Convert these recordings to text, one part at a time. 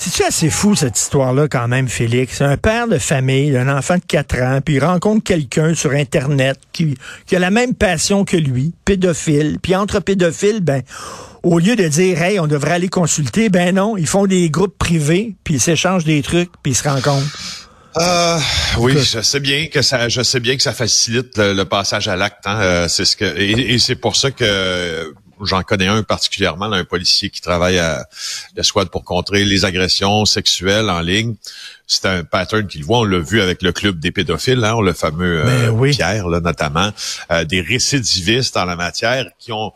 C'est-tu assez fou, cette histoire-là, quand même, Félix? Un père de famille, un enfant de 4 ans, puis il rencontre quelqu'un sur Internet qui, qui a la même passion que lui, pédophile. Puis entre pédophiles, ben, au lieu de dire, hey, on devrait aller consulter, ben non, ils font des groupes privés, puis ils s'échangent des trucs, puis ils se rencontrent. Euh, oui, je sais bien que ça, je sais bien que ça facilite le, passage à l'acte. Hein, euh, c'est ce que, et, c'est pour ça que j'en connais un particulièrement, un policier qui travaille à la squad pour contrer les agressions sexuelles en ligne. C'est un pattern qu'il voit. On l'a vu avec le club des pédophiles, hein, le fameux euh, ben Pierre, là, notamment, des récidivistes en la matière qui ont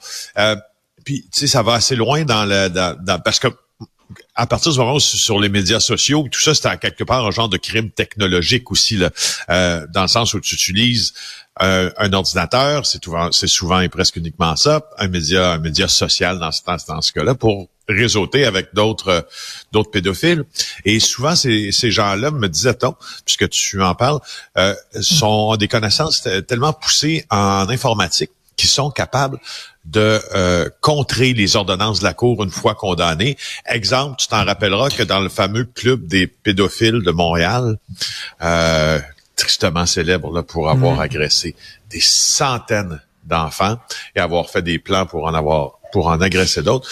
puis, tu sais, ça va assez loin dans le... Dans, parce que à partir du moment où sur les médias sociaux, tout ça, c'est quelque part un genre de crime technologique aussi, là, euh, dans le sens où tu utilises euh, un ordinateur, c'est souvent, c'est souvent et presque uniquement ça, un média, un média social dans ce, dans ce cas-là, pour réseauter avec d'autres d'autres pédophiles. Et souvent, ces, ces gens-là, me disait-on, puisque tu en parles, euh, sont des connaissances tellement poussées en informatique qui sont capables de euh, contrer les ordonnances de la Cour une fois condamnées. Exemple, tu t'en rappelleras que dans le fameux club des pédophiles de Montréal, euh, tristement célèbre là, pour avoir agressé des centaines d'enfants et avoir fait des plans pour en avoir pour en agresser d'autres.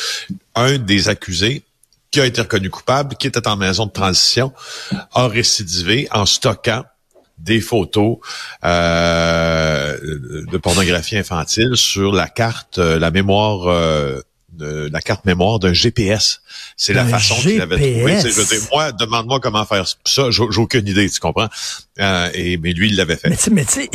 Un des accusés qui a été reconnu coupable, qui était en maison de transition, a récidivé en stockant des photos euh, de pornographie infantile sur la carte, euh, la mémoire euh, la carte mémoire d'un GPS. C'est la façon qu'il avait trouvé. Je moi, demande-moi comment faire ça. J'ai aucune idée, tu comprends? Euh, et, mais lui, il l'avait fait. Mais tu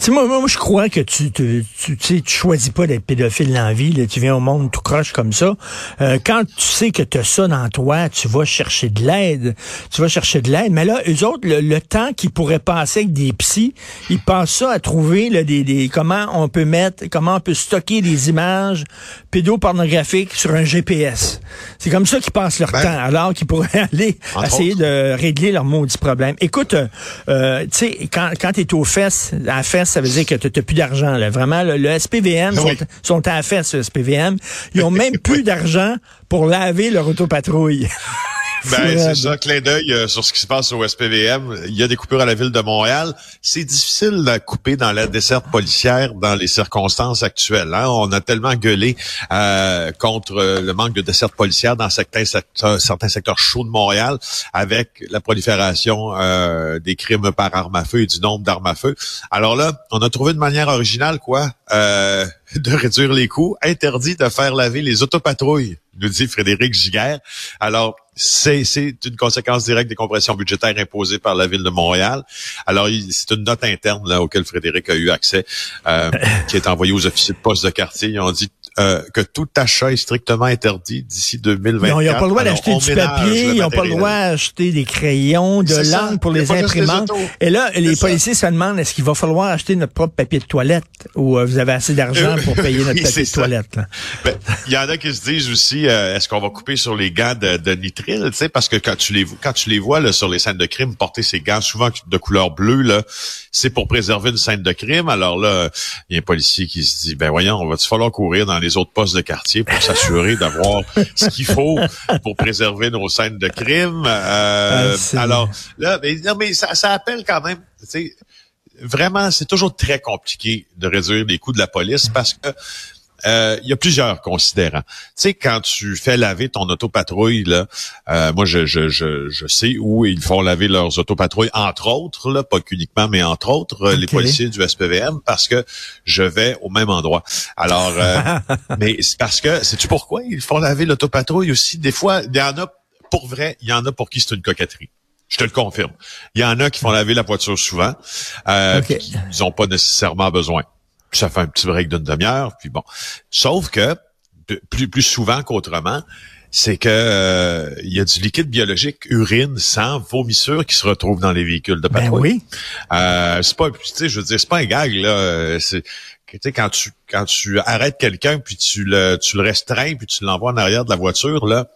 sais, moi, moi, je crois que tu tu, tu, tu choisis pas d'être pédophile dans la vie. Tu viens au monde tout croche comme ça. Euh, quand tu sais que tu as ça dans toi, tu vas chercher de l'aide. Tu vas chercher de l'aide. Mais là, eux autres, le, temps qu'ils pourraient passer avec des psys, ils passent ça à trouver là, des, des, comment on peut mettre, comment on peut stocker des images pédopornographiques sur un GPS. C'est comme ça qu'ils passent leur ben, temps, alors qu'ils pourraient aller essayer de régler leur maudit problème. Écoute, euh, tu sais, quand, quand tu es aux fesses, à la fesse, ça veut dire que tu n'as plus d'argent. Vraiment, le, SPVM sont, sont, à la fesse, le SPVM. Ils ont même plus d'argent pour laver leur autopatrouille. Ben, c'est ça, clin d'œil euh, sur ce qui se passe au SPVM. Il y a des coupures à la ville de Montréal. C'est difficile de couper dans la desserte policière dans les circonstances actuelles. Hein. On a tellement gueulé euh, contre euh, le manque de desserte policière dans certains secteurs, certains secteurs chauds de Montréal avec la prolifération des crimes par arme à feu et du nombre d'armes à feu. Alors là, on a trouvé une manière originale, quoi, de réduire les coûts. Interdit de faire laver les autopatrouilles nous dit Frédéric Giguère. Alors, c'est, une conséquence directe des compressions budgétaires imposées par la ville de Montréal. Alors, c'est une note interne là, auquel Frédéric a eu accès, euh, qui est envoyée aux officiers de poste de quartier. Ils ont dit euh, que tout achat est strictement interdit d'ici 2024. Ils n'ont pas le droit d'acheter du papier, ils n'ont pas le droit d'acheter des crayons, de langue pour les imprimantes. Et là, les policiers se demandent est-ce qu'il va falloir acheter notre propre papier de toilette ou euh, vous avez assez d'argent pour payer notre papier de toilette. Ben, il y en a qui se disent aussi est-ce qu'on va couper sur les gants de, de tu sais, parce que quand tu les quand tu les vois là, sur les scènes de crime porter ces gants souvent de couleur bleue là, c'est pour préserver une scène de crime. Alors là, il y a un policier qui se dit ben voyons, on va il falloir courir dans les autres postes de quartier pour s'assurer d'avoir ce qu'il faut pour préserver nos scènes de crime. Euh, ah, alors là, mais, non, mais ça, ça appelle quand même, tu sais, vraiment, c'est toujours très compliqué de réduire les coûts de la police parce que euh, il y a plusieurs considérants. Tu sais, quand tu fais laver ton autopatrouille, là, euh, moi, je, je, je, je, sais où ils font laver leurs autopatrouilles, entre autres, là, pas qu'uniquement, mais entre autres, euh, les policiers du SPVM, parce que je vais au même endroit. Alors, mais c'est parce que, sais-tu pourquoi ils font laver l'autopatrouille aussi? Des fois, il y en a, pour vrai, il y en a pour qui c'est une coquetterie. Je te le confirme. Il y en a qui font laver la voiture souvent, euh, qui n'ont pas nécessairement besoin ça fait un petit break d'une demi-heure, puis bon. Sauf que, plus, plus souvent qu'autrement, c'est que euh, il y a du liquide biologique, urine, sang, vomissure qui se retrouve dans les véhicules de ben patrouille. Ben oui. Euh, c'est pas, tu sais, je veux dire, c'est pas un gag là. C'est Tu sais, quand tu quand tu arrêtes quelqu'un puis tu le tu le restreins puis tu l'envoies en arrière de la voiture là.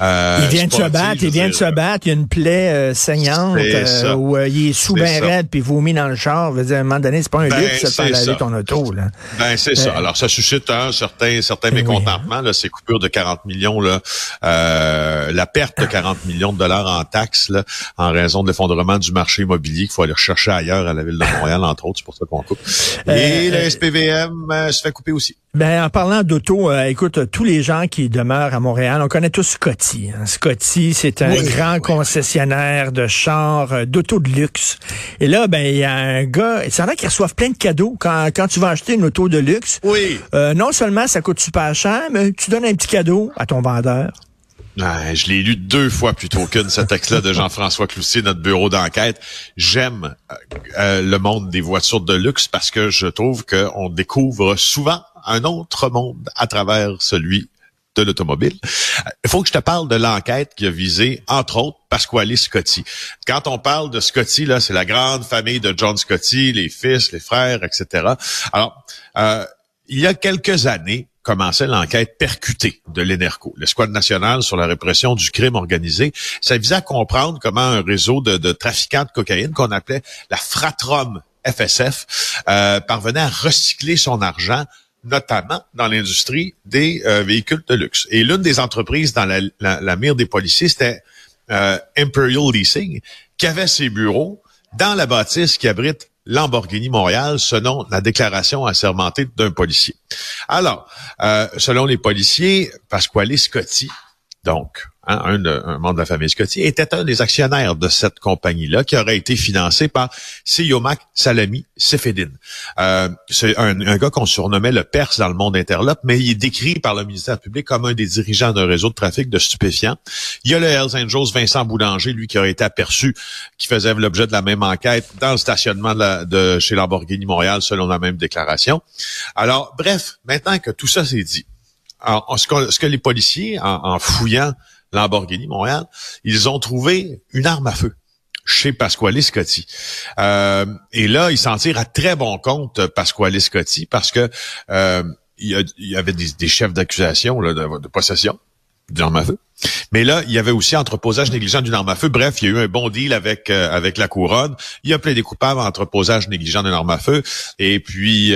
Euh, il vient de se battre, il vient de se battre, il y a une plaie euh, saignante euh, où euh, il est sous ben raide puis vomi dans le char. Veut dire, à un moment donné, c'est pas un ben, luxe de faire laver ton auto. Là. Ben c'est ça. Alors ça suscite un certain certain ben mécontentement là, ces coupures de 40 millions là, la perte de 40 millions de dollars en taxes là, en raison de l'effondrement du marché immobilier qu'il faut aller chercher ailleurs à la ville de Montréal entre autres, c'est pour ça qu'on coupe. Et le SPVM se fait couper aussi. Ben, en parlant d'auto, euh, écoute, tous les gens qui demeurent à Montréal, on connaît tous Scotty. Hein. Scotty, c'est un grand concessionnaire de chars, euh, d'auto de luxe. Et là, ben, il y a un gars, ça a qu'ils reçoivent plein de cadeaux quand, quand tu vas acheter une auto de luxe. Oui. Euh, non seulement ça coûte super cher, mais tu donnes un petit cadeau à ton vendeur. je l'ai lu deux fois plutôt qu'une, ce texte-là de Jean-François Cloutier, notre bureau d'enquête. J'aime le monde des voitures de luxe parce que je trouve qu'on découvre souvent un autre monde à travers celui de l'automobile. Il faut que je te parle de l'enquête qui a visé, entre autres, Pasquale Scotti. Quand on parle de Scotti, là, c'est la grande famille de John Scotti, les fils, les frères, etc. Alors, euh, il y a quelques années, commençait l'enquête percutée de l'ENERCO, l'escouade nationale sur la répression du crime organisé. Ça visait à comprendre comment un réseau de, de trafiquants de cocaïne qu'on appelait la Fratrom FSF euh, parvenait à recycler son argent notamment dans l'industrie des euh, véhicules de luxe. Et l'une des entreprises dans la, mire des policiers, c'était euh, Imperial Leasing, qui avait ses bureaux dans la bâtisse qui abrite Lamborghini Montréal, selon la déclaration assermentée d'un policier. Alors, euh, selon les policiers, Pasquale Scotti, donc Hein, un, un, membre de la famille Scotty, était un des actionnaires de cette compagnie-là qui aurait été financé par Siyomak Salami Sefedin. Euh, c'est un, un, gars qu'on surnommait le Perse dans le monde interlope, mais il est décrit par le ministère public comme un des dirigeants d'un réseau de trafic de stupéfiants. Il y a le Hells Angels Vincent Boulanger, lui, qui aurait été aperçu, qui faisait l'objet de la même enquête dans le stationnement de, de chez Lamborghini Montréal, selon la même déclaration. Alors, bref, maintenant que tout ça s'est dit, alors, ce, que, ce, que, les policiers, en, en fouillant Lamborghini Montréal, ils ont trouvé une arme à feu chez Pasquale Scotti. Euh, et là, ils s'en tirent à très bon compte, Pasquale Scotti, parce que euh, il y, avait des, chefs d'accusation de, possession d'une arme à feu. Mais là, il y avait aussi entreposage négligent d'une arme à feu. Bref, il y a eu un bon deal avec euh, avec la couronne. Il y a plein des coupables entreposage négligent d'une arme à feu. Et puis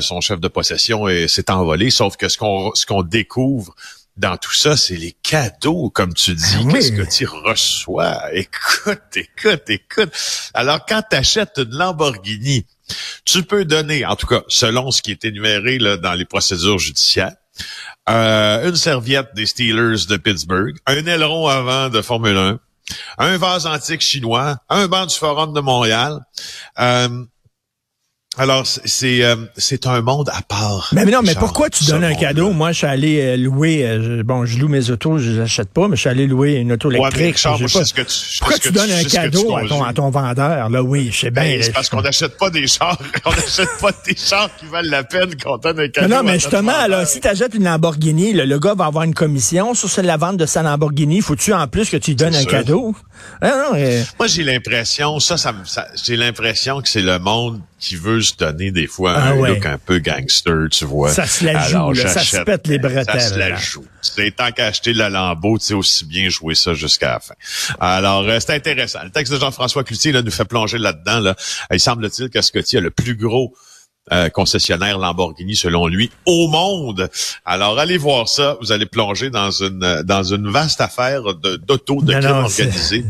son chef de possession s'est envolé. Sauf que ce qu'on ce qu'on découvre dans tout ça, c'est les cadeaux, comme tu dis. Ah Qu'est-ce que tu reçois? Écoute, écoute, écoute. Alors, quand tu achètes une Lamborghini, tu peux donner, en tout cas, selon ce qui est énuméré là, dans les procédures judiciaires, euh, une serviette des Steelers de Pittsburgh, un aileron avant de Formule 1, un vase antique chinois, un banc du Forum de Montréal, euh, alors, c'est euh, c'est un monde à part. Mais, non, mais pourquoi tu donnes un cadeau? Moi, je suis allé euh, louer, euh, bon, je loue mes autos, je les achète pas, mais je suis allé louer une auto électrique. pas. pourquoi tu donnes un cadeau à ton, à ton vendeur? Là, oui, je sais bien. Ben, c'est parce qu'on n'achète pas des chars, on n'achète pas des chars qui valent la peine qu'on donne un cadeau. non, mais justement, là, si tu achètes une Lamborghini, le gars va avoir une commission sur la vente de sa Lamborghini. Faut-tu en plus que tu lui donnes un cadeau? Ah, Moi, j'ai l'impression, ça, ça, ça j'ai l'impression que c'est le monde qui veut se donner des fois ah un look un peu gangster, tu vois. Ça se la joue, ça se pète les bretelles. Ça se la joue. C'est tant qu'acheter le Lambeau, tu sais aussi bien jouer ça jusqu'à la fin. Alors, euh, c'est intéressant. Le texte de Jean-François Cloutier là, nous fait plonger là-dedans. Là. Il semble-t-il que Scotty a le plus gros euh, concessionnaire Lamborghini selon lui au monde. Alors allez voir ça, vous allez plonger dans une dans une vaste affaire d'auto de, crime organisé.